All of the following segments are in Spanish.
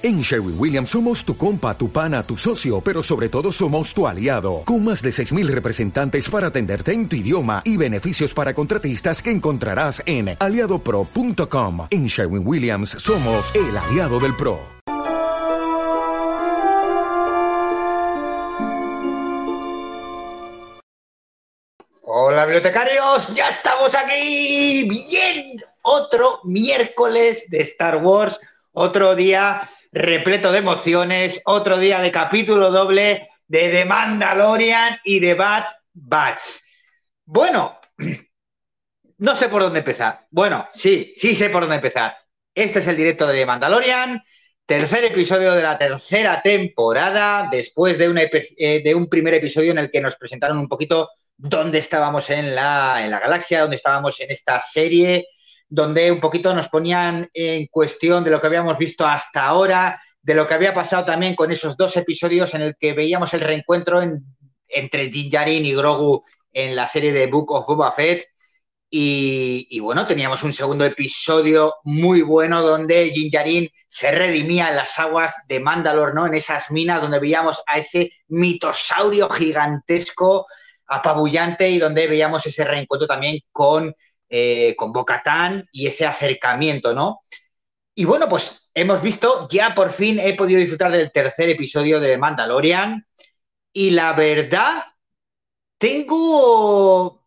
En Sherwin Williams somos tu compa, tu pana, tu socio, pero sobre todo somos tu aliado, con más de 6.000 representantes para atenderte en tu idioma y beneficios para contratistas que encontrarás en aliadopro.com. En Sherwin Williams somos el aliado del PRO. Hola bibliotecarios, ya estamos aquí. Bien, otro miércoles de Star Wars, otro día repleto de emociones, otro día de capítulo doble de The Mandalorian y de Bad Batch. Bueno, no sé por dónde empezar. Bueno, sí, sí sé por dónde empezar. Este es el directo de The Mandalorian, tercer episodio de la tercera temporada, después de, eh, un primer episodio en el que nos presentaron un poquito dónde estábamos en la galaxia, dónde estábamos en esta serie, donde un poquito nos ponían en cuestión de lo que habíamos visto hasta ahora, de lo que había pasado también con esos dos episodios en el que veíamos el reencuentro entre Jinjarin y Grogu en la serie de Book of Boba Fett. Y, bueno, teníamos un segundo episodio muy bueno donde Jinjarin se redimía en las aguas de Mandalore, ¿no? En esas minas donde veíamos a ese mitosaurio gigantesco, apabullante, y donde veíamos ese reencuentro también con eh, con Bocatán y ese acercamiento, ¿no? Y bueno, pues hemos visto, ya por fin he podido disfrutar del tercer episodio de Mandalorian y la verdad, tengo...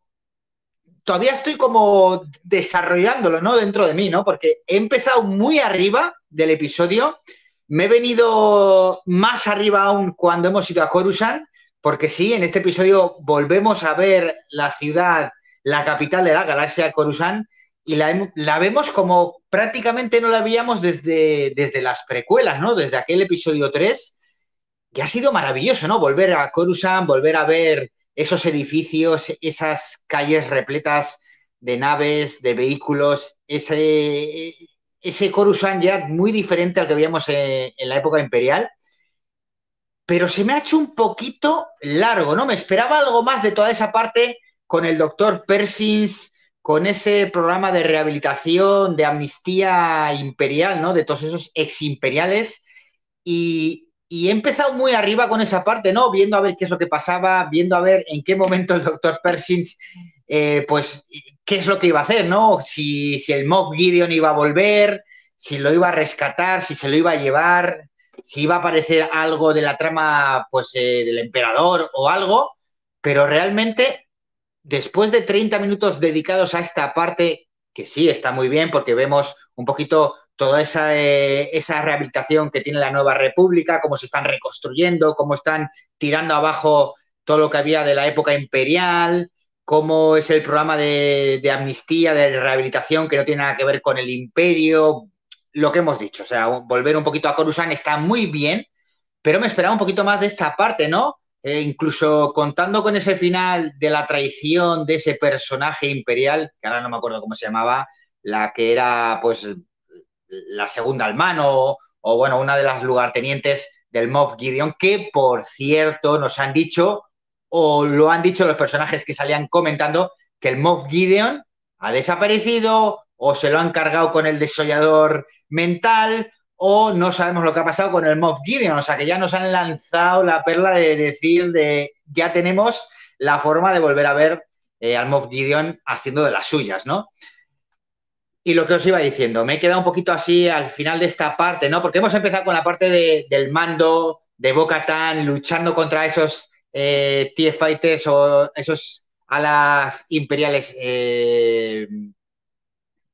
Todavía estoy como desarrollándolo, ¿no? Dentro de mí, ¿no? Porque he empezado muy arriba del episodio, me he venido más arriba aún cuando hemos ido a Coruscant, porque sí, en este episodio volvemos a ver la ciudad la capital de la galaxia, Coruscant, y la, vemos como prácticamente no la veíamos desde, desde las precuelas, ¿no? Desde aquel episodio 3, que ha sido maravilloso, ¿no? Volver a Coruscant, volver a ver esos edificios, esas calles repletas de naves, de vehículos, ese, ese Coruscant ya muy diferente al que veíamos en, en la época imperial pero se me ha hecho un poquito largo, ¿no? Me esperaba algo más de toda esa parte con el doctor Persins, con ese programa de rehabilitación, de amnistía imperial, ¿no? De todos esos ex imperiales. Y, he empezado muy arriba con esa parte, ¿no? Viendo a ver qué es lo que pasaba, viendo a ver en qué momento el doctor Persins, eh, pues, qué es lo que iba a hacer, ¿no? Si, si el Moff Gideon iba a volver, si lo iba a rescatar, si se lo iba a llevar, si iba a aparecer algo de la trama, pues, eh, del emperador o algo, pero realmente después de 30 minutos dedicados a esta parte, que sí está muy bien porque vemos un poquito toda esa, eh, esa rehabilitación que tiene la nueva república, cómo se están reconstruyendo, cómo están tirando abajo todo lo que había de la época imperial, cómo es el programa de, de, amnistía, de rehabilitación que no tiene nada que ver con el imperio, lo que hemos dicho, o sea, volver un poquito a Coruscant está muy bien, pero me esperaba un poquito más de esta parte, ¿no? Eh, incluso contando con ese final de la traición de ese personaje imperial, que ahora no me acuerdo cómo se llamaba, la que era pues la segunda al mano, o bueno, una de las lugartenientes del Moff Gideon, que por cierto nos han dicho, o lo han dicho los personajes que salían comentando, que el Moff Gideon ha desaparecido, o se lo han cargado con el desollador mental, o no sabemos lo que ha pasado con el Moff Gideon, o sea que ya nos han lanzado la perla de decir de ya tenemos la forma de volver a ver eh, al Moff Gideon haciendo de las suyas, ¿no? Y lo que os iba diciendo, me he quedado un poquito así al final de esta parte, ¿no? Porque hemos empezado con la parte del mando de Boca Tan luchando contra esos eh, TIE Fighters o esos alas imperiales eh,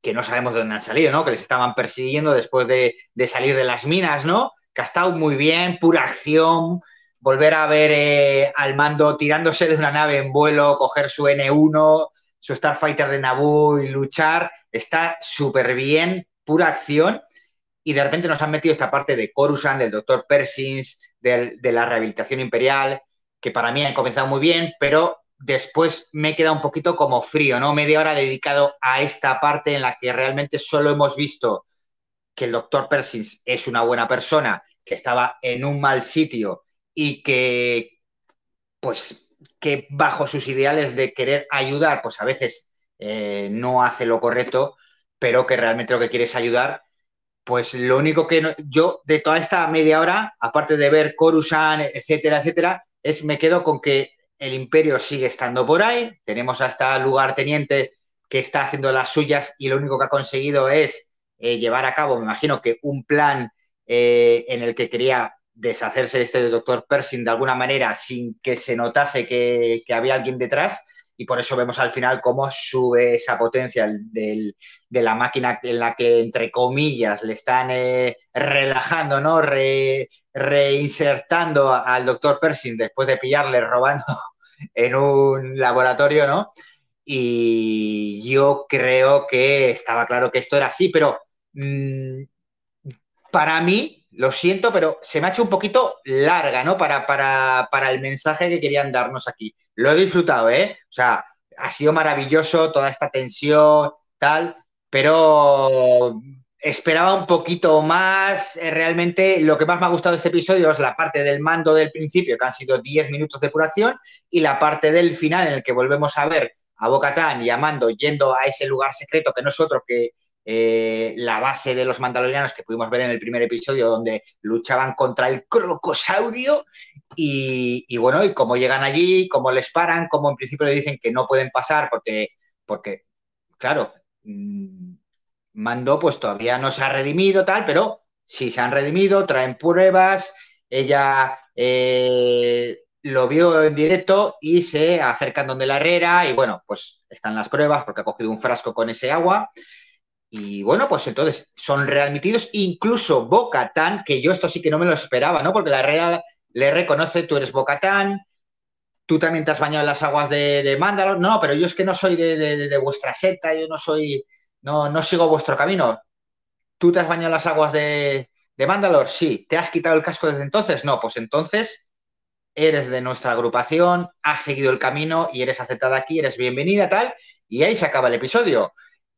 que no sabemos de dónde han salido, ¿no? Que les estaban persiguiendo después de, salir de las minas, ¿no? Que ha estado muy bien, pura acción, volver a ver eh, al mando tirándose de una nave en vuelo, coger su N1, su Starfighter de Naboo y luchar, está súper bien, pura acción. Y de repente nos han metido esta parte de Coruscant, del Dr. Persins, de la rehabilitación imperial, que para mí han comenzado muy bien, pero después me he quedado un poquito como frío, ¿no? Media hora dedicado a esta parte en la que realmente solo hemos visto que el doctor Persins es una buena persona, que estaba en un mal sitio y que, pues, que bajo sus ideales de querer ayudar, pues a veces eh, no hace lo correcto, pero que realmente lo que quiere es ayudar. pues lo único que yo de toda esta media hora, aparte de ver Coruscant, etcétera, etcétera, es me quedo con que el imperio sigue estando por ahí, tenemos hasta el lugar teniente que está haciendo las suyas y lo único que ha conseguido es eh, llevar a cabo, me imagino que un plan eh, en el que quería deshacerse de este doctor Pershing de alguna manera sin que se notase que, había alguien detrás y por eso vemos al final cómo sube esa potencia de la máquina en la que, entre comillas, le están eh, relajando, ¿no? reinsertando al doctor Pershing después de pillarle robando en un laboratorio, ¿no? Y yo creo que estaba claro que esto era así, pero mm, para mí, lo siento, pero se me ha hecho un poquito larga, ¿no? Para, para, el mensaje que querían darnos aquí. Lo he disfrutado, ¿eh? O sea, ha sido maravilloso toda esta tensión, tal, pero esperaba un poquito más. Eh, realmente lo que más me ha gustado de este episodio es la parte del mando del principio, que han sido 10 minutos de curación, y la parte del final en el que volvemos a ver a Bocatán llamando, yendo a ese lugar secreto que nosotros que eh, la base de los mandalorianos que pudimos ver en el primer episodio, donde luchaban contra el crocosaurio. Y, bueno, y cómo llegan allí, cómo les paran, cómo en principio le dicen que no pueden pasar porque, porque claro, mm, Mando pues todavía no se ha redimido, tal, pero sí se han redimido, traen pruebas. Ella eh, lo vio en directo y se acercan donde la herrera y bueno, pues están las pruebas porque ha cogido un frasco con ese agua y bueno, pues entonces son readmitidos, incluso Bocatán, que yo esto sí que no me lo esperaba, ¿no? Porque la Herrera le reconoce, tú eres Bocatán, tú también te has bañado en las aguas de, de Mándalo. No, pero yo es que no soy de, vuestra secta, yo no soy, no, no sigo vuestro camino. ¿Tú te has bañado en las aguas de, de Mandalor? Sí. ¿Te has quitado el casco desde entonces? No, pues entonces eres de nuestra agrupación, has seguido el camino y eres aceptada aquí, eres bienvenida, tal, y ahí se acaba el episodio.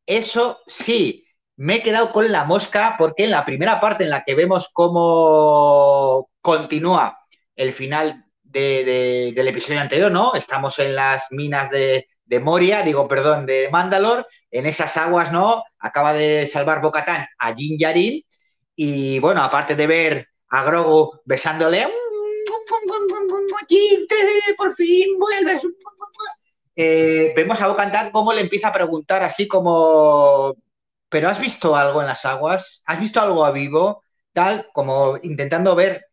Eso sí, me he quedado con la mosca porque en la primera parte en la que vemos cómo continúa el final del episodio anterior, ¿no? Estamos en las minas de, Moria, digo, perdón, de Mandalor, en esas aguas, ¿no? Acaba de salvar Bocatán a Jin Yarin y bueno, aparte de ver a Grogu besándole, por fin vuelves, eh, vemos a Bocantán cómo le empieza a preguntar así como, ¿pero has visto algo en las aguas? ¿Has visto algo a vivo? Tal, como intentando ver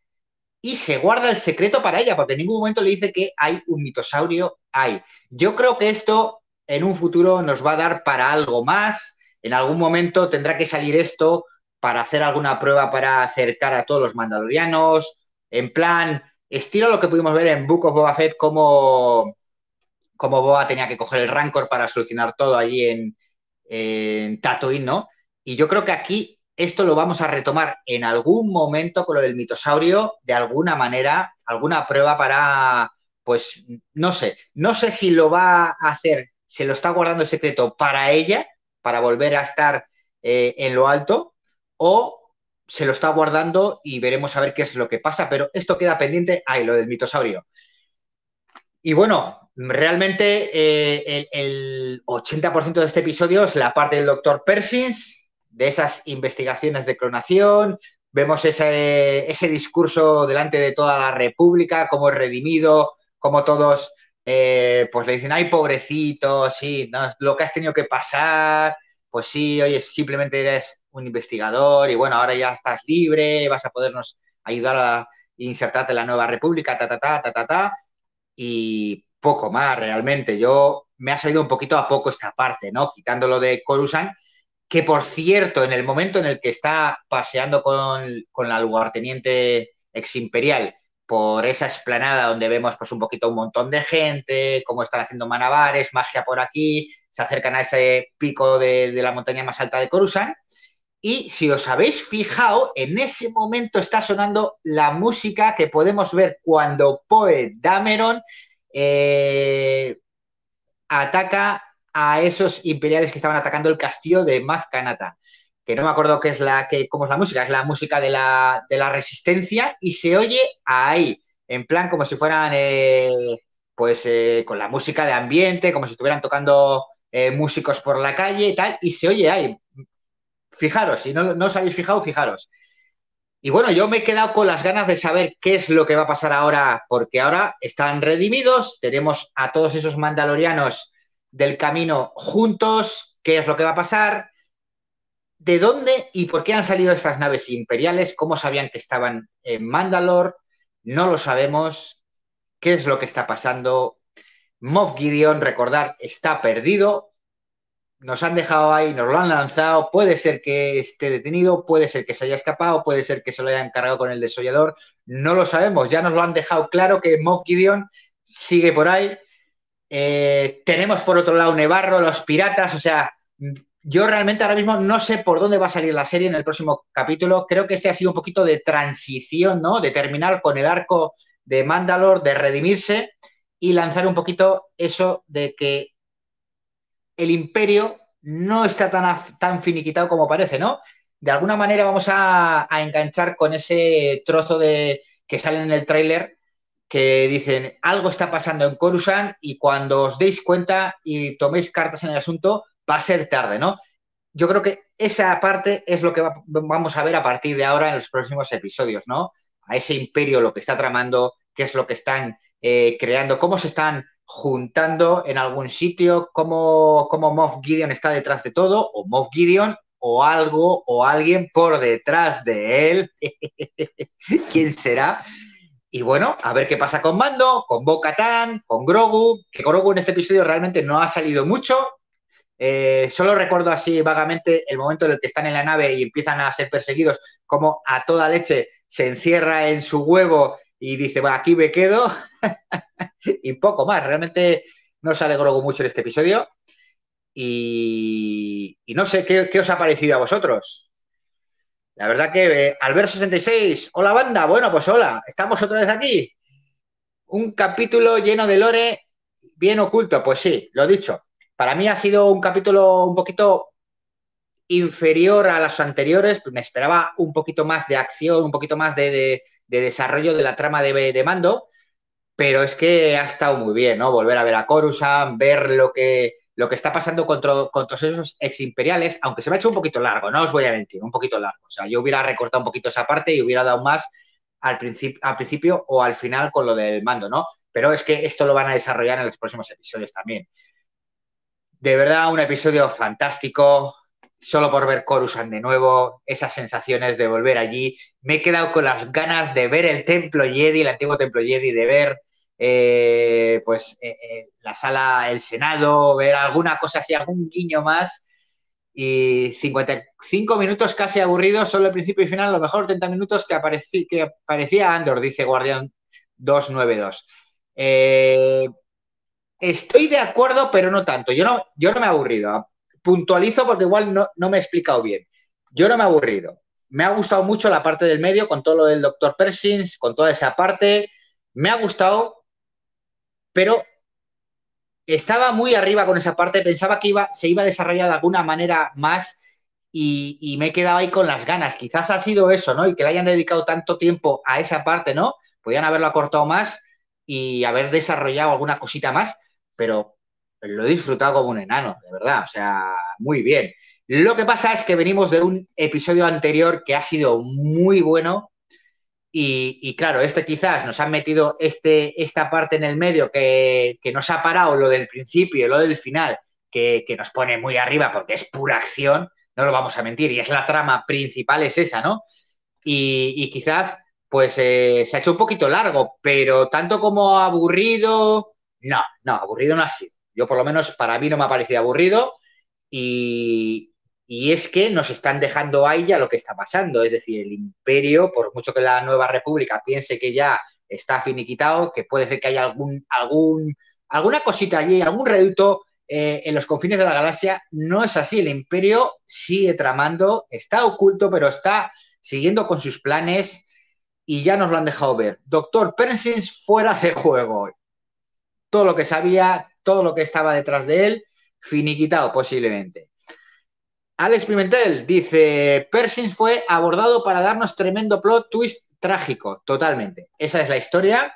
y se guarda el secreto para ella, porque en ningún momento le dice que hay un mitosaurio, hay. Yo creo que esto en un futuro nos va a dar para algo más, en algún momento tendrá que salir esto para hacer alguna prueba para acercar a todos los mandalorianos, en plan, estilo lo que pudimos ver en Book of Boba Fett como como Boa tenía que coger el Rancor para solucionar todo allí en, en Tatooine, ¿no? Y yo creo que aquí esto lo vamos a retomar en algún momento con lo del mitosaurio, de alguna manera, alguna prueba para, pues, no sé, no sé si lo va a hacer, se lo está guardando el secreto para ella, para volver a estar eh, en lo alto, o se lo está guardando y veremos a ver qué es lo que pasa, pero esto queda pendiente, ahí, lo del mitosaurio. Y bueno, Realmente eh, el, 80% de este episodio es la parte del doctor Persins, de esas investigaciones de clonación. Vemos ese, discurso delante de toda la República, como es redimido, como todos eh, pues le dicen, ay, pobrecito, sí, lo que has tenido que pasar, pues sí, oye, simplemente eres un investigador y bueno, ahora ya estás libre, vas a podernos ayudar a insertarte en la nueva república, ta, ta, ta, ta, ta, ta. Y poco más realmente. Yo me ha salido un poquito a poco esta parte, ¿no? Quitándolo de Coruscant, que por cierto, en el momento en el que está paseando con, con la lugarteniente ex imperial por esa explanada donde vemos pues un poquito un montón de gente, cómo están haciendo manabares, magia por aquí, se acercan a ese pico de, de la montaña más alta de Coruscant. Y si os habéis fijado, en ese momento está sonando la música que podemos ver cuando Poe Dameron eh, ataca a esos imperiales que estaban atacando el castillo de Mazcanata, que no me acuerdo qué es la, que, cómo es la música, es la música de la, de la resistencia y se oye ahí, en plan como si fueran, eh, pues, eh, con la música de ambiente, como si estuvieran tocando músicos por la calle y tal, y se oye ahí. fijaros, si no, no os habéis fijado, fijaros. Y bueno, yo me he quedado con las ganas de saber qué es lo que va a pasar ahora, porque ahora están redimidos, tenemos a todos esos mandalorianos del camino juntos, qué es lo que va a pasar, de dónde y por qué han salido estas naves imperiales, cómo sabían que estaban en Mandalore, no lo sabemos, qué es lo que está pasando. Moff Gideon, recordar, está perdido, nos han dejado ahí, nos lo han lanzado, puede ser que esté detenido, puede ser que se haya escapado, puede ser que se lo hayan cargado con el desollador, no lo sabemos, ya nos lo han dejado claro que Moff Gideon sigue por ahí. Eh, tenemos por otro lado Nevarro, los piratas, o sea, yo realmente ahora mismo no sé por dónde va a salir la serie en el próximo capítulo, creo que este ha sido un poquito de transición, ¿no? De terminar con el arco de Mandalore, de redimirse y lanzar un poquito eso de que el imperio no está tan, finiquitado como parece, ¿no? De alguna manera vamos a, enganchar con ese trozo de que sale en el tráiler que dicen algo está pasando en Coruscant y cuando os deis cuenta y toméis cartas en el asunto va a ser tarde, ¿no? Yo creo que esa parte es lo que vamos a ver a partir de ahora en los próximos episodios, ¿no? A ese imperio, lo que está tramando, qué es lo que están eh, creando, cómo se están juntando en algún sitio, como, como Moff Gideon está detrás de todo, o Moff Gideon, o algo, o alguien por detrás de él. ¿Quién será? Y bueno, a ver qué pasa con Mando, con Bo Katan, con Grogu, que Grogu en este episodio realmente no ha salido mucho. Eh, solo recuerdo así vagamente el momento en el que están en la nave y empiezan a ser perseguidos, como a toda leche se encierra en su huevo y dice, bueno, aquí me quedo. y poco más. Realmente no se alegró mucho en este episodio. Y, no sé, ¿qué, os ha parecido a vosotros? La verdad que eh, Albert66, hola banda, bueno, pues hola, estamos otra vez aquí. Un capítulo lleno de lore bien oculto, pues sí, lo dicho. Para mí ha sido un capítulo un poquito inferior a los anteriores, me esperaba un poquito más de acción, un poquito más de, desarrollo de la trama de, mando, pero es que ha estado muy bien, ¿no? Volver a ver a Coruscant, ver lo que, lo que está pasando con, con todos esos ex imperiales, aunque se me ha hecho un poquito largo, no os voy a mentir, un poquito largo. O sea, yo hubiera recortado un poquito esa parte y hubiera dado más al, al principio o al final con lo del mando, ¿no? Pero es que esto lo van a desarrollar en los próximos episodios también. De verdad, un episodio fantástico, solo por ver Coruscant de nuevo, esas sensaciones de volver allí. Me he quedado con las ganas de ver el templo Jedi, el antiguo templo Jedi, de ver eh, pues eh, eh, la sala, el Senado, ver alguna cosa así, algún guiño más. Y 55 minutos casi aburridos, solo el principio y final, a lo mejor 30 minutos que, aparecí, que parecía Andor, dice Guardián 292. estoy de acuerdo, pero no tanto. Yo no, yo no me he aburrido. Puntualizo porque igual no, me he explicado bien. Yo no me he aburrido. Me ha gustado mucho la parte del medio, con todo lo del doctor Persins, con toda esa parte. Me ha gustado, pero estaba muy arriba con esa parte, pensaba que iba, se iba a desarrollar de alguna manera más y, me he quedado ahí con las ganas. Quizás ha sido eso, ¿no? Y que le hayan dedicado tanto tiempo a esa parte, ¿no? Podían haberlo acortado más y haber desarrollado alguna cosita más, pero lo he disfrutado como un enano, de verdad, o sea, muy bien. Lo que pasa es que venimos de un episodio anterior que ha sido muy bueno, y, claro, este quizás nos ha metido este, esta parte en el medio que, nos ha parado lo del principio lo del final, que, nos pone muy arriba porque es pura acción, no lo vamos a mentir, y es la trama principal, es esa, ¿no? Y, quizás, pues eh, se ha hecho un poquito largo, pero tanto como aburrido, no, no, aburrido no ha sido. Yo por lo menos para mí no me ha parecido aburrido y, es que nos están dejando ahí ya lo que está pasando. Es decir, el imperio, por mucho que la nueva república piense que ya está finiquitado, que puede ser que haya algún, algún, alguna cosita allí, algún reducto eh, en los confines de la galaxia, no es así. El imperio sigue tramando, está oculto, pero está siguiendo con sus planes y ya nos lo han dejado ver. Doctor Persins fuera de juego. Todo lo que sabía, todo lo que estaba detrás de él, finiquitado posiblemente. Alex Pimentel dice, Pershing fue abordado para darnos tremendo plot twist trágico, totalmente. Esa es la historia,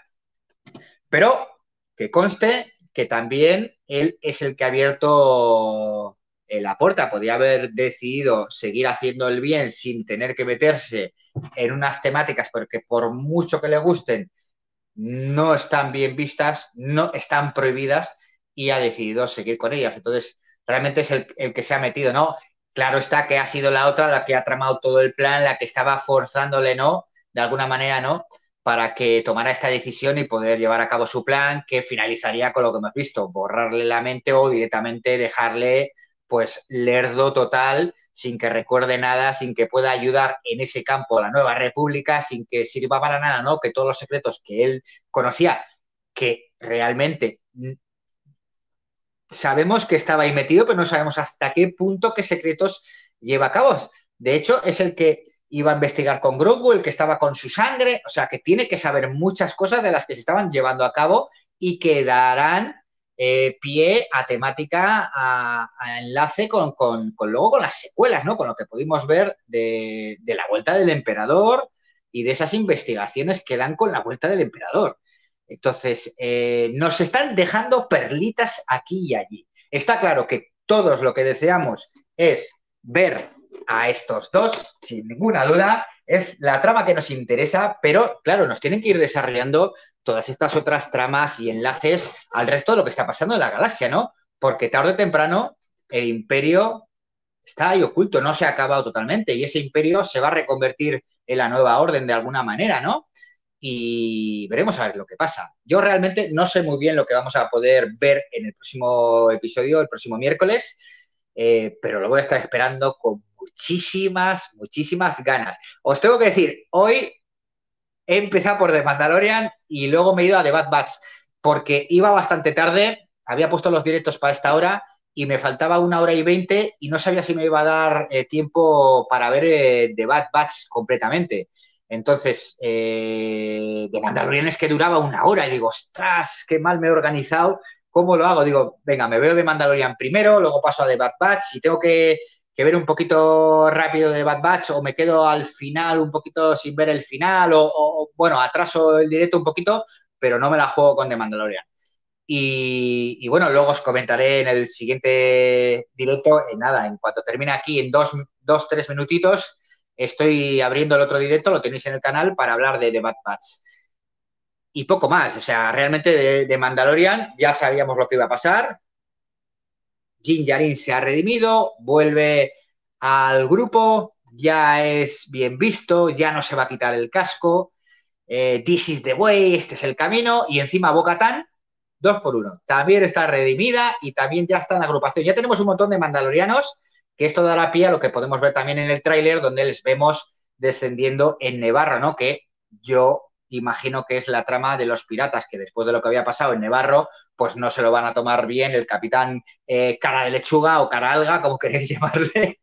pero que conste que también él es el que ha abierto la Porta podía haber decidido seguir haciendo el bien sin tener que meterse en unas temáticas porque por mucho que le gusten, no están bien vistas, no están prohibidas y ha decidido seguir con ellas. Entonces, realmente es el, que se ha metido, ¿no? Claro está que ha sido la otra la que ha tramado todo el plan, la que estaba forzándole, ¿no? De alguna manera, ¿no? Para que tomara esta decisión y poder llevar a cabo su plan, que finalizaría con lo que hemos visto, borrarle la mente o directamente dejarle, pues, lerdo total, sin que recuerde nada, sin que pueda ayudar en ese campo a la nueva república, sin que sirva para nada, ¿no? Que todos los secretos que él conocía, que realmente sabemos que estaba ahí metido, pero no sabemos hasta qué punto, qué secretos lleva a cabo. De hecho, es el que iba a investigar con Grogu, el que estaba con su sangre, o sea, que tiene que saber muchas cosas de las que se estaban llevando a cabo y que darán eh, pie a temática, a, enlace con, luego con las secuelas, ¿no? Con lo que pudimos ver de, de la vuelta del emperador y de esas investigaciones que dan con la vuelta del emperador. Entonces, eh, nos están dejando perlitas aquí y allí. Está claro que todos lo que deseamos es ver a estos dos, sin ninguna duda, es la trama que nos interesa, pero claro, nos tienen que ir desarrollando todas estas otras tramas y enlaces al resto de lo que está pasando en la galaxia, ¿no? Porque tarde o temprano el imperio está ahí oculto, no se ha acabado totalmente y ese imperio se va a reconvertir en la nueva orden de alguna manera, ¿no? y veremos a ver lo que pasa. Yo realmente no sé muy bien lo que vamos a poder ver en el próximo episodio, el próximo miércoles, eh, pero lo voy a estar esperando con muchísimas, muchísimas ganas. Os tengo que decir, hoy he empezado por The Mandalorian y luego me he ido a The Bad Batch porque iba bastante tarde, había puesto los directos para esta hora y me faltaba una hora y veinte y no sabía si me iba a dar eh, tiempo para ver eh, The Bad Batch completamente. Entonces, eh, de Mandalorian es que duraba una hora y digo, ostras, qué mal me he organizado, ¿cómo lo hago? Digo, venga, me veo de Mandalorian primero, luego paso a The Bad Batch y tengo que, ver un poquito rápido de Bad Batch o me quedo al final un poquito sin ver el final o, bueno, atraso el directo un poquito, pero no me la juego con The Mandalorian. Y, bueno, luego os comentaré en el siguiente directo, en nada, en cuanto termine aquí, en dos, dos tres minutitos, estoy abriendo el otro directo, lo tenéis en el canal, para hablar de The Bad Batch. Y poco más, o sea, realmente de, Mandalorian ya sabíamos lo que iba a pasar. Jin Yarin se ha redimido, vuelve al grupo, ya es bien visto, ya no se va a quitar el casco. Eh, this is the way, este es el camino. Y encima Tan, dos por uno. También está redimida y también ya está en agrupación. Ya tenemos un montón de mandalorianos que esto dará pie a lo que podemos ver también en el tráiler, donde les vemos descendiendo en Nevarro, ¿no? Que yo imagino que es la trama de los piratas, que después de lo que había pasado en Nevarro, pues no se lo van a tomar bien el capitán eh, cara de lechuga o cara alga, como queréis llamarle.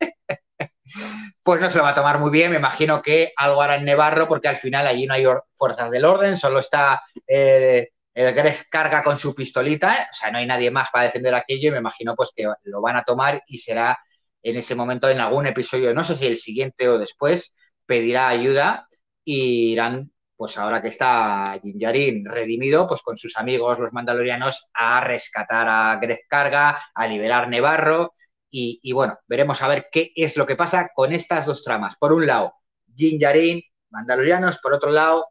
pues no se lo va a tomar muy bien. Me imagino que algo hará en Nevarro, porque al final allí no hay fuerzas del orden, solo está eh, el Greg carga con su pistolita, o sea, no hay nadie más para defender aquello y me imagino pues que lo van a tomar y será en ese momento en algún episodio, no sé si el siguiente o después, pedirá ayuda y irán, pues ahora que está Jinjarin redimido, pues con sus amigos los mandalorianos a rescatar a Greg Carga, a liberar Nevarro y, bueno, veremos a ver qué es lo que pasa con estas dos tramas. Por un lado, Jinjarin, mandalorianos, por otro lado,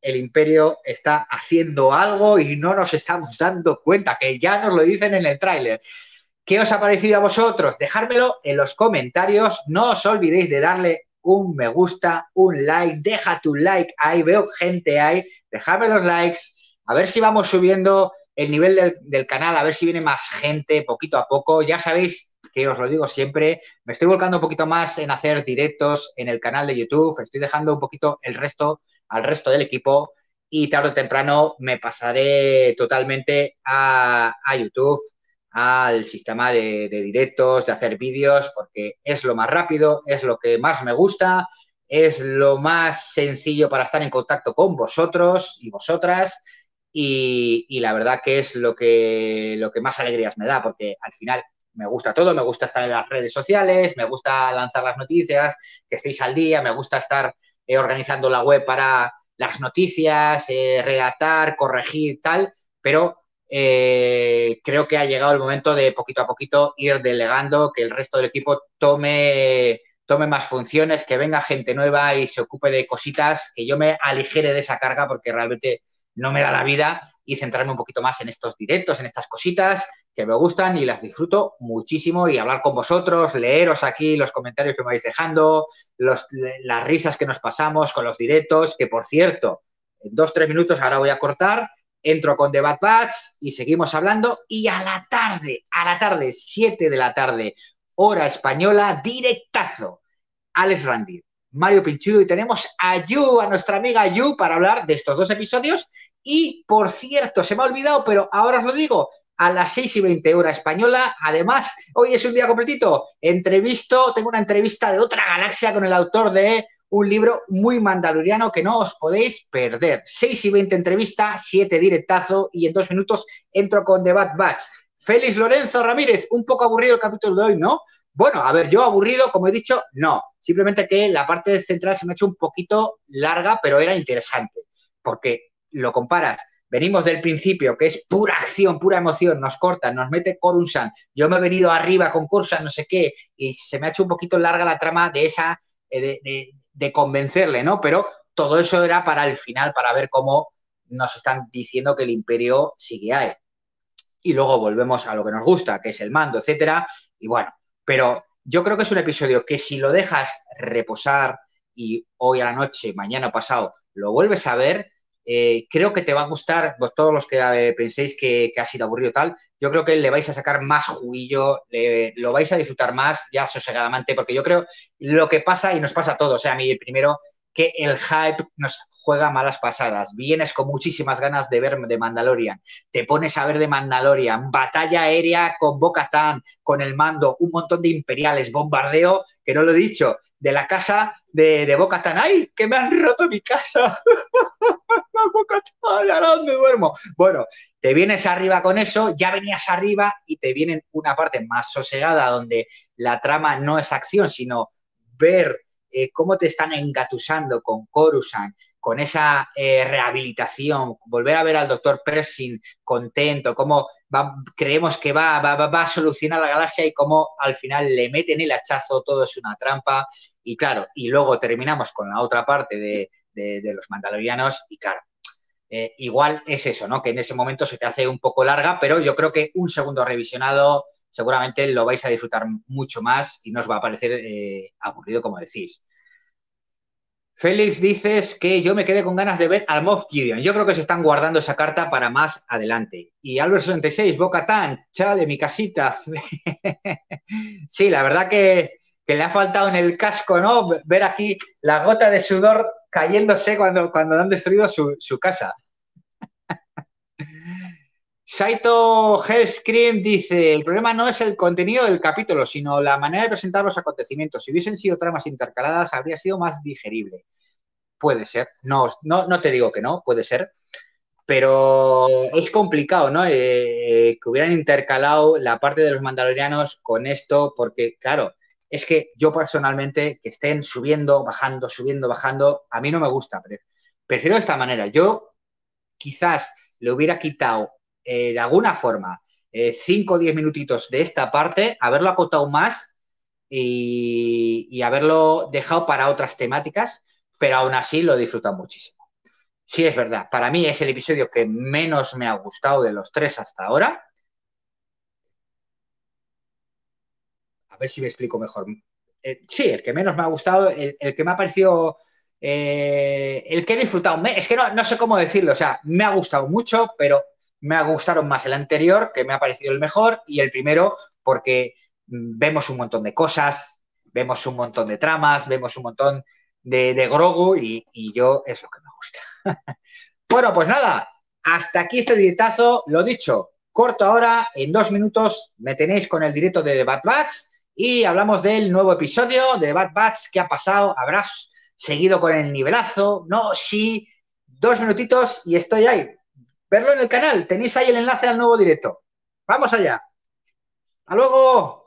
el imperio está haciendo algo y no nos estamos dando cuenta, que ya nos lo dicen en el tráiler. ¿Qué os ha parecido a vosotros? Dejármelo en los comentarios. No os olvidéis de darle un me gusta, un like, deja tu like. Ahí, veo gente ahí, dejadme los likes, a ver si vamos subiendo el nivel del, canal, a ver si viene más gente poquito a poco. Ya sabéis que os lo digo siempre, me estoy volcando un poquito más en hacer directos en el canal de YouTube, estoy dejando un poquito el resto al resto del equipo y tarde o temprano me pasaré totalmente a, a YouTube al sistema de, directos, de hacer vídeos, porque es lo más rápido, es lo que más me gusta, es lo más sencillo para estar en contacto con vosotros y vosotras. Y, la verdad que es lo que, lo que más alegrías me da, porque al final me gusta todo, me gusta estar en las redes sociales, me gusta lanzar las noticias, que estéis al día, me gusta estar eh, organizando la web para las noticias, eh, redactar, corregir, tal, pero eh, creo que ha llegado el momento de poquito a poquito ir delegando, que el resto del equipo tome, tome más funciones, que venga gente nueva y se ocupe de cositas, que yo me aligere de esa carga porque realmente no me da la vida y centrarme un poquito más en estos directos, en estas cositas que me gustan y las disfruto muchísimo y hablar con vosotros, leeros aquí los comentarios que me vais dejando, las risas que nos pasamos con los directos, que por cierto, en dos, tres minutos ahora voy a cortar, entro con The Bad Batch y seguimos hablando y a la tarde, a la tarde, 7 de la tarde, hora española, directazo, Alex Randir, Mario Pinchudo y tenemos a Yu, a nuestra amiga Yu, para hablar de estos dos episodios y, por cierto, se me ha olvidado, pero ahora os lo digo, a las 6 y 20 hora española. Además, hoy es un día completito. Entrevisto, tengo una entrevista de otra galaxia con el autor de un libro muy mandaloriano que no os podéis perder. 6 y 20 entrevista, 7 directazo y en dos minutos entro con The Bad Batch. Félix Lorenzo Ramírez, un poco aburrido el capítulo de hoy, ¿no? Bueno, a ver, yo aburrido, como he dicho, no. Simplemente que la parte central se me ha hecho un poquito larga, pero era interesante, porque lo comparas venimos del principio, que es pura acción, pura emoción, nos cortan, nos mete Coruscant, yo me he venido arriba con Coruscant, no sé qué, y se me ha hecho un poquito larga la trama de esa, eh, convencerle, ¿no? Pero todo eso era para el final, para ver cómo nos están diciendo que el imperio sigue ahí. Y luego volvemos a lo que nos gusta, que es el mando, etcétera. Y bueno, pero yo creo que es un episodio que si lo dejas reposar y hoy a la noche, mañana pasado, lo vuelves a ver, eh, creo que te va a gustar, vos todos los que eh, penséis que, ha sido aburrido tal, yo creo que le vais a sacar más juguillo, lo vais a disfrutar más ya sosegadamente, porque yo creo lo que pasa y nos pasa a todos, o sea, a mí el primero, que el hype nos juega malas pasadas. Vienes con muchísimas ganas de ver de Mandalorian. Te pones a ver de Mandalorian, batalla aérea con Boca con el mando, un montón de imperiales, bombardeo, que no lo he dicho, de la casa de, de Boca ¡Ay, que me han roto mi casa! Boca ahora dónde duermo? Bueno, te vienes arriba con eso, ya venías arriba y te viene una parte más sosegada donde la trama no es acción, sino ver eh, cómo te están engatusando con Coruscant, con esa eh, rehabilitación, volver a ver al doctor Pershing contento, cómo creemos que va, va, va, a solucionar la galaxia y cómo al final le meten el hachazo, todo es una trampa. Y claro, y luego terminamos con la otra parte de, los mandalorianos y claro, eh, igual es eso, ¿no? Que en ese momento se te hace un poco larga, pero yo creo que un segundo revisionado seguramente lo vais a disfrutar mucho más y no os va a parecer eh, aburrido, como decís. Félix, dices que yo me quedé con ganas de ver al Moff Gideon. Yo creo que se están guardando esa carta para más adelante. Y Albert 66, Boca Tan, cha de mi casita. sí, la verdad que, le ha faltado en el casco, ¿no? Ver aquí la gota de sudor cayéndose cuando, cuando han destruido su, su casa. Saito Hellscream dice, el problema no es el contenido del capítulo, sino la manera de presentar los acontecimientos. Si hubiesen sido tramas intercaladas, habría sido más digerible. Puede ser, no, no, te digo que no, puede ser, pero es complicado, ¿no? Eh, que hubieran intercalado la parte de los mandalorianos con esto, porque, claro, es que yo personalmente, que estén subiendo, bajando, subiendo, bajando, a mí no me gusta. Prefiero de esta manera. Yo quizás le hubiera quitado eh, de alguna forma, 5 o 10 minutitos de esta parte, haberlo acotado más y, haberlo dejado para otras temáticas, pero aún así lo he disfrutado muchísimo. Sí, es verdad, para mí es el episodio que menos me ha gustado de los tres hasta ahora. A ver si me explico mejor. Eh, sí, el que menos me ha gustado, el, que me ha parecido eh, el que he disfrutado, es que no, no, sé cómo decirlo, o sea, me ha gustado mucho, pero me gustaron más el anterior, que me ha parecido el mejor, y el primero, porque mm, vemos un montón de cosas, vemos un montón de tramas, vemos un montón de, de Grogu, y, yo es lo que me gusta. bueno, pues nada, hasta aquí este directazo, lo dicho, corto ahora, en dos minutos me tenéis con el directo de The Bad Batch y hablamos del nuevo episodio de Bad Batch, ¿qué ha pasado? ¿Habrás seguido con el nivelazo? No, sí, dos minutitos y estoy ahí verlo en el canal. Tenéis ahí el enlace al nuevo directo. Vamos allá. ¡Hasta luego!